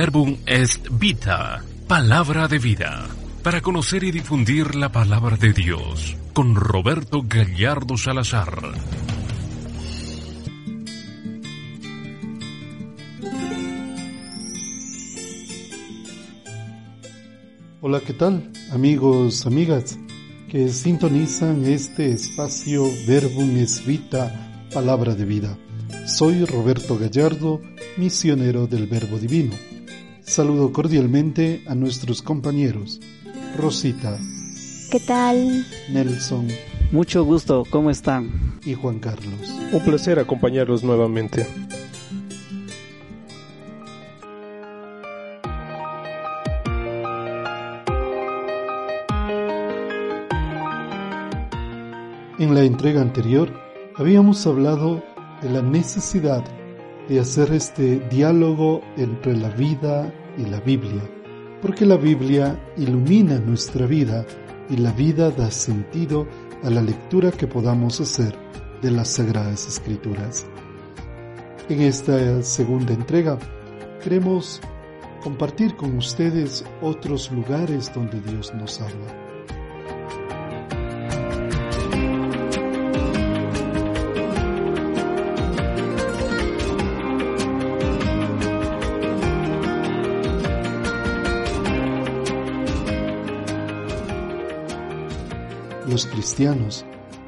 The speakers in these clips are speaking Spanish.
Verbum est vita, palabra de vida, para conocer y difundir la palabra de Dios, con Roberto Gallardo Salazar. Hola, ¿qué tal? Amigos, amigas, que sintonizan este espacio Verbum es Vita, Palabra de Vida. Soy Roberto Gallardo, misionero del Verbo Divino. Saludo cordialmente a nuestros compañeros, Rosita. ¿Qué tal? Nelson. Mucho gusto, ¿cómo están? Y Juan Carlos. Un placer acompañarlos nuevamente. En la entrega anterior habíamos hablado de la necesidad de hacer este diálogo entre la vida y la Biblia, porque la Biblia ilumina nuestra vida y la vida da sentido a la lectura que podamos hacer de las Sagradas Escrituras. En esta segunda entrega queremos compartir con ustedes otros lugares donde Dios nos habla.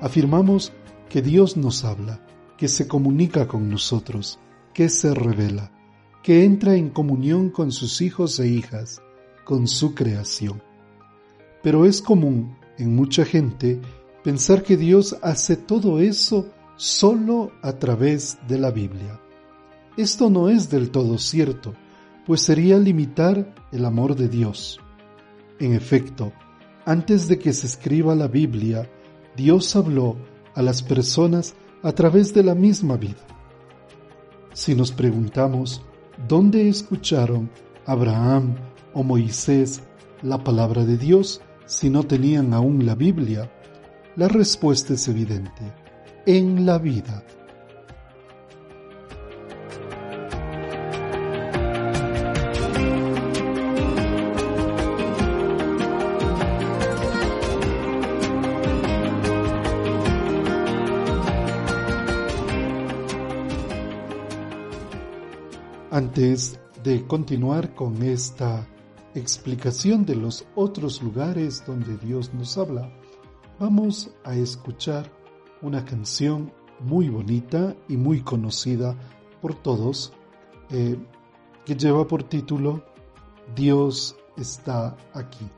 Afirmamos que Dios nos habla, que se comunica con nosotros, que se revela, que entra en comunión con sus hijos e hijas, con su creación. Pero es común en mucha gente pensar que Dios hace todo eso solo a través de la Biblia. Esto no es del todo cierto, pues sería limitar el amor de Dios. En efecto, antes de que se escriba la Biblia, Dios habló a las personas a través de la misma vida. Si nos preguntamos, ¿dónde escucharon Abraham o Moisés la palabra de Dios si no tenían aún la Biblia? La respuesta es evidente, en la vida. Antes de continuar con esta explicación de los otros lugares donde Dios nos habla, vamos a escuchar una canción muy bonita y muy conocida por todos eh, que lleva por título Dios está aquí.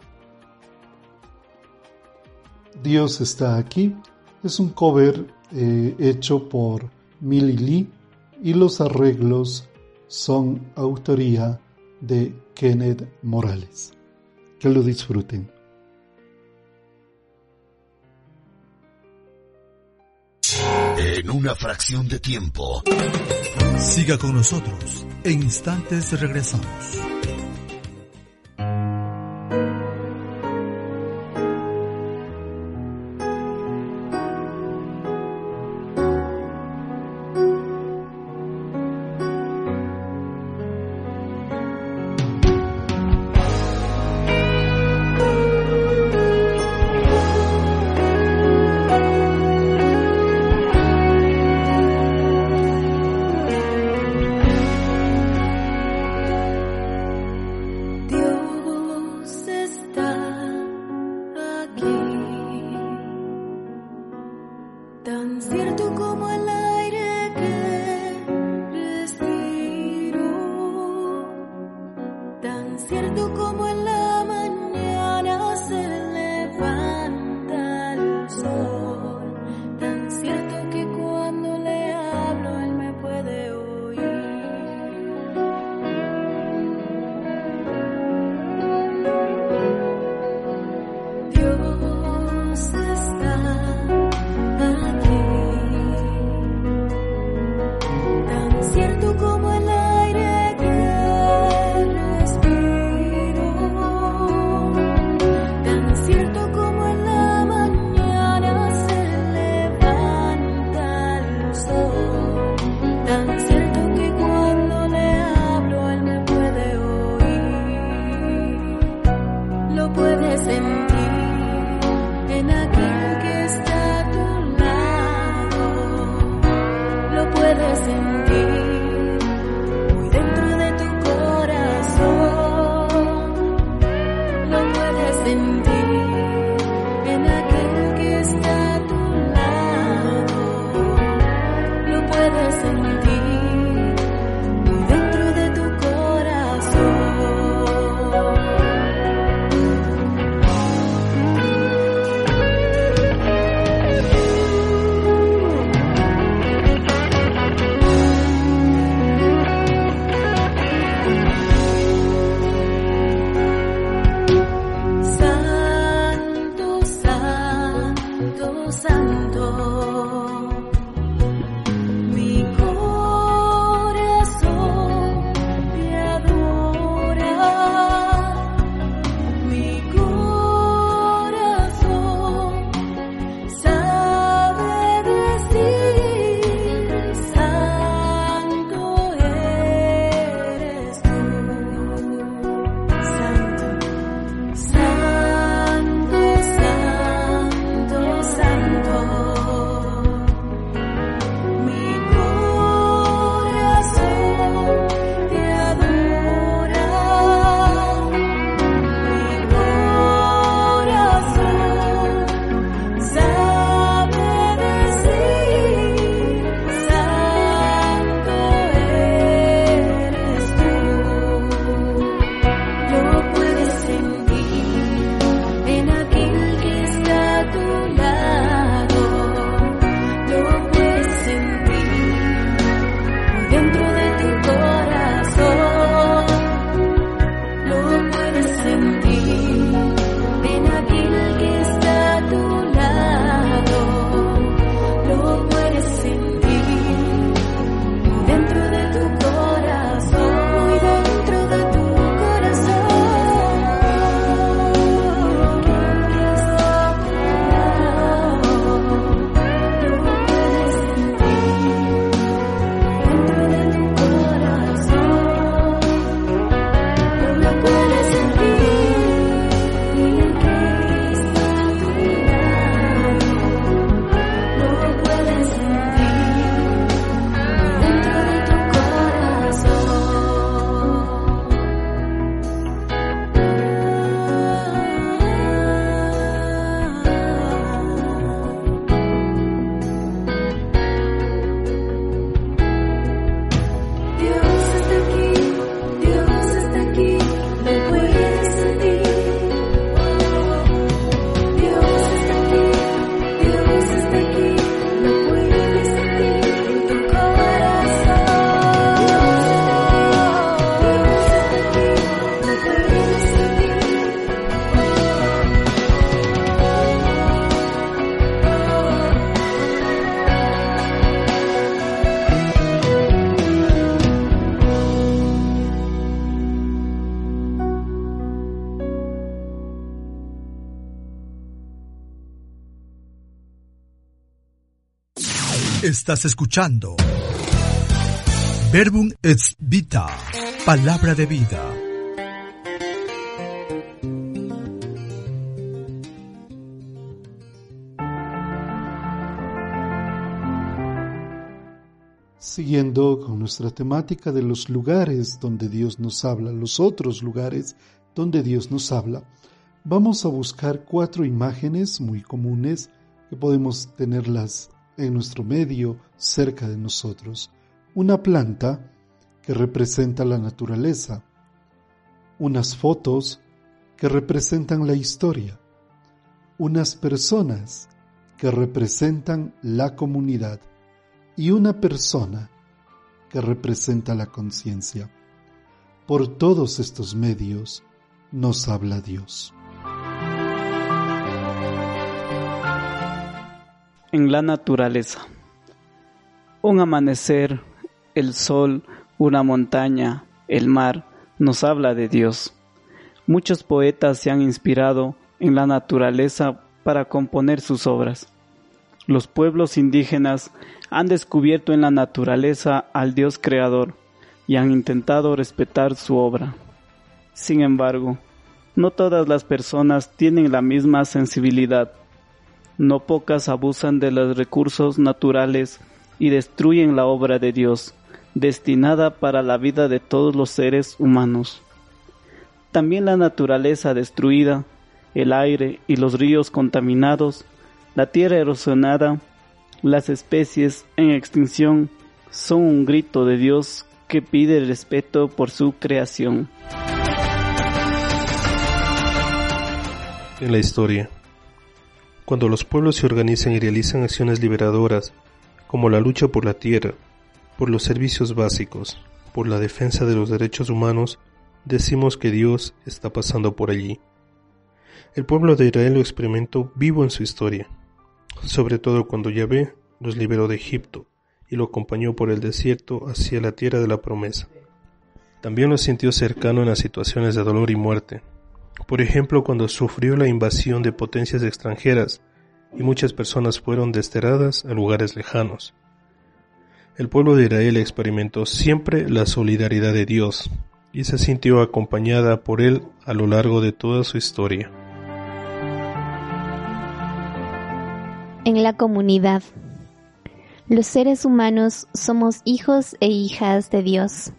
Dios está aquí es un cover eh, hecho por Millie Lee y los arreglos son autoría de Kenneth Morales. Que lo disfruten. En una fracción de tiempo. Siga con nosotros. En instantes regresamos. Estás escuchando Verbum et Vita, palabra de vida. Siguiendo con nuestra temática de los lugares donde Dios nos habla, los otros lugares donde Dios nos habla, vamos a buscar cuatro imágenes muy comunes que podemos tenerlas en nuestro medio, cerca de nosotros. Una planta que representa la naturaleza. Unas fotos que representan la historia. Unas personas que representan la comunidad. Y una persona que representa la conciencia. Por todos estos medios nos habla Dios. En la naturaleza. Un amanecer, el sol, una montaña, el mar, nos habla de Dios. Muchos poetas se han inspirado en la naturaleza para componer sus obras. Los pueblos indígenas han descubierto en la naturaleza al Dios creador y han intentado respetar su obra. Sin embargo, no todas las personas tienen la misma sensibilidad no pocas abusan de los recursos naturales y destruyen la obra de Dios, destinada para la vida de todos los seres humanos. También la naturaleza destruida, el aire y los ríos contaminados, la tierra erosionada, las especies en extinción, son un grito de Dios que pide respeto por su creación. En la historia, cuando los pueblos se organizan y realizan acciones liberadoras, como la lucha por la tierra, por los servicios básicos, por la defensa de los derechos humanos, decimos que Dios está pasando por allí. El pueblo de Israel lo experimentó vivo en su historia, sobre todo cuando Yahvé los liberó de Egipto y lo acompañó por el desierto hacia la tierra de la promesa. También lo sintió cercano en las situaciones de dolor y muerte, por ejemplo cuando sufrió la invasión de potencias extranjeras y muchas personas fueron desterradas a lugares lejanos. El pueblo de Israel experimentó siempre la solidaridad de Dios y se sintió acompañada por él a lo largo de toda su historia. En la comunidad. Los seres humanos somos hijos e hijas de Dios.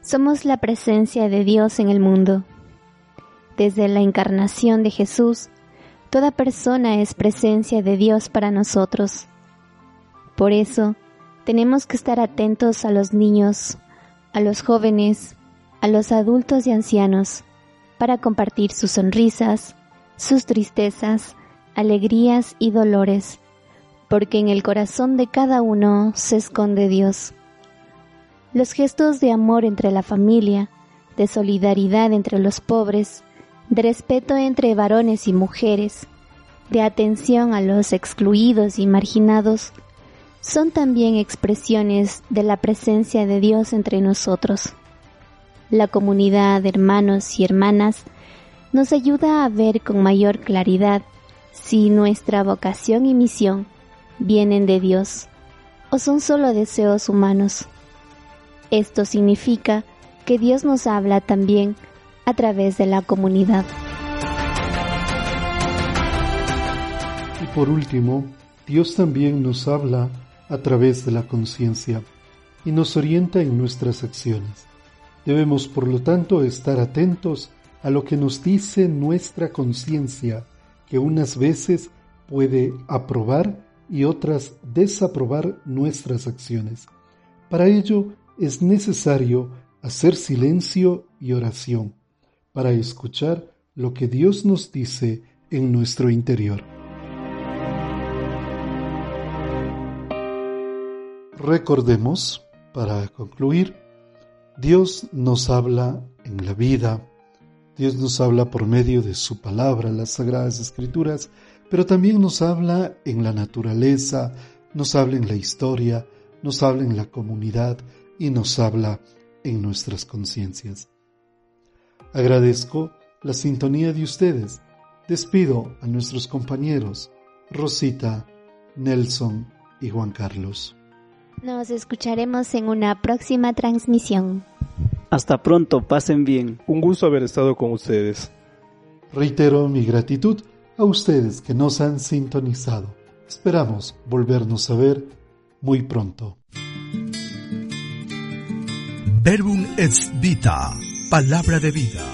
Somos la presencia de Dios en el mundo. Desde la encarnación de Jesús, toda persona es presencia de Dios para nosotros. Por eso, tenemos que estar atentos a los niños, a los jóvenes, a los adultos y ancianos, para compartir sus sonrisas, sus tristezas, alegrías y dolores, porque en el corazón de cada uno se esconde Dios. Los gestos de amor entre la familia, de solidaridad entre los pobres, de respeto entre varones y mujeres, de atención a los excluidos y marginados, son también expresiones de la presencia de Dios entre nosotros. La comunidad de hermanos y hermanas nos ayuda a ver con mayor claridad si nuestra vocación y misión vienen de Dios o son solo deseos humanos. Esto significa que Dios nos habla también a través de la comunidad. Y por último, Dios también nos habla a través de la conciencia y nos orienta en nuestras acciones. Debemos, por lo tanto, estar atentos a lo que nos dice nuestra conciencia que unas veces puede aprobar y otras desaprobar nuestras acciones. Para ello es necesario hacer silencio y oración para escuchar lo que Dios nos dice en nuestro interior. Recordemos, para concluir, Dios nos habla en la vida, Dios nos habla por medio de su palabra, las sagradas escrituras, pero también nos habla en la naturaleza, nos habla en la historia, nos habla en la comunidad y nos habla en nuestras conciencias. Agradezco la sintonía de ustedes. Despido a nuestros compañeros Rosita, Nelson y Juan Carlos. Nos escucharemos en una próxima transmisión. Hasta pronto, pasen bien. Un gusto haber estado con ustedes. Reitero mi gratitud a ustedes que nos han sintonizado. Esperamos volvernos a ver muy pronto. Verbum et Vita, palabra de vida.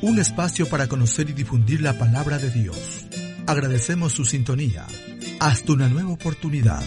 Un espacio para conocer y difundir la palabra de Dios. Agradecemos su sintonía. Hasta una nueva oportunidad.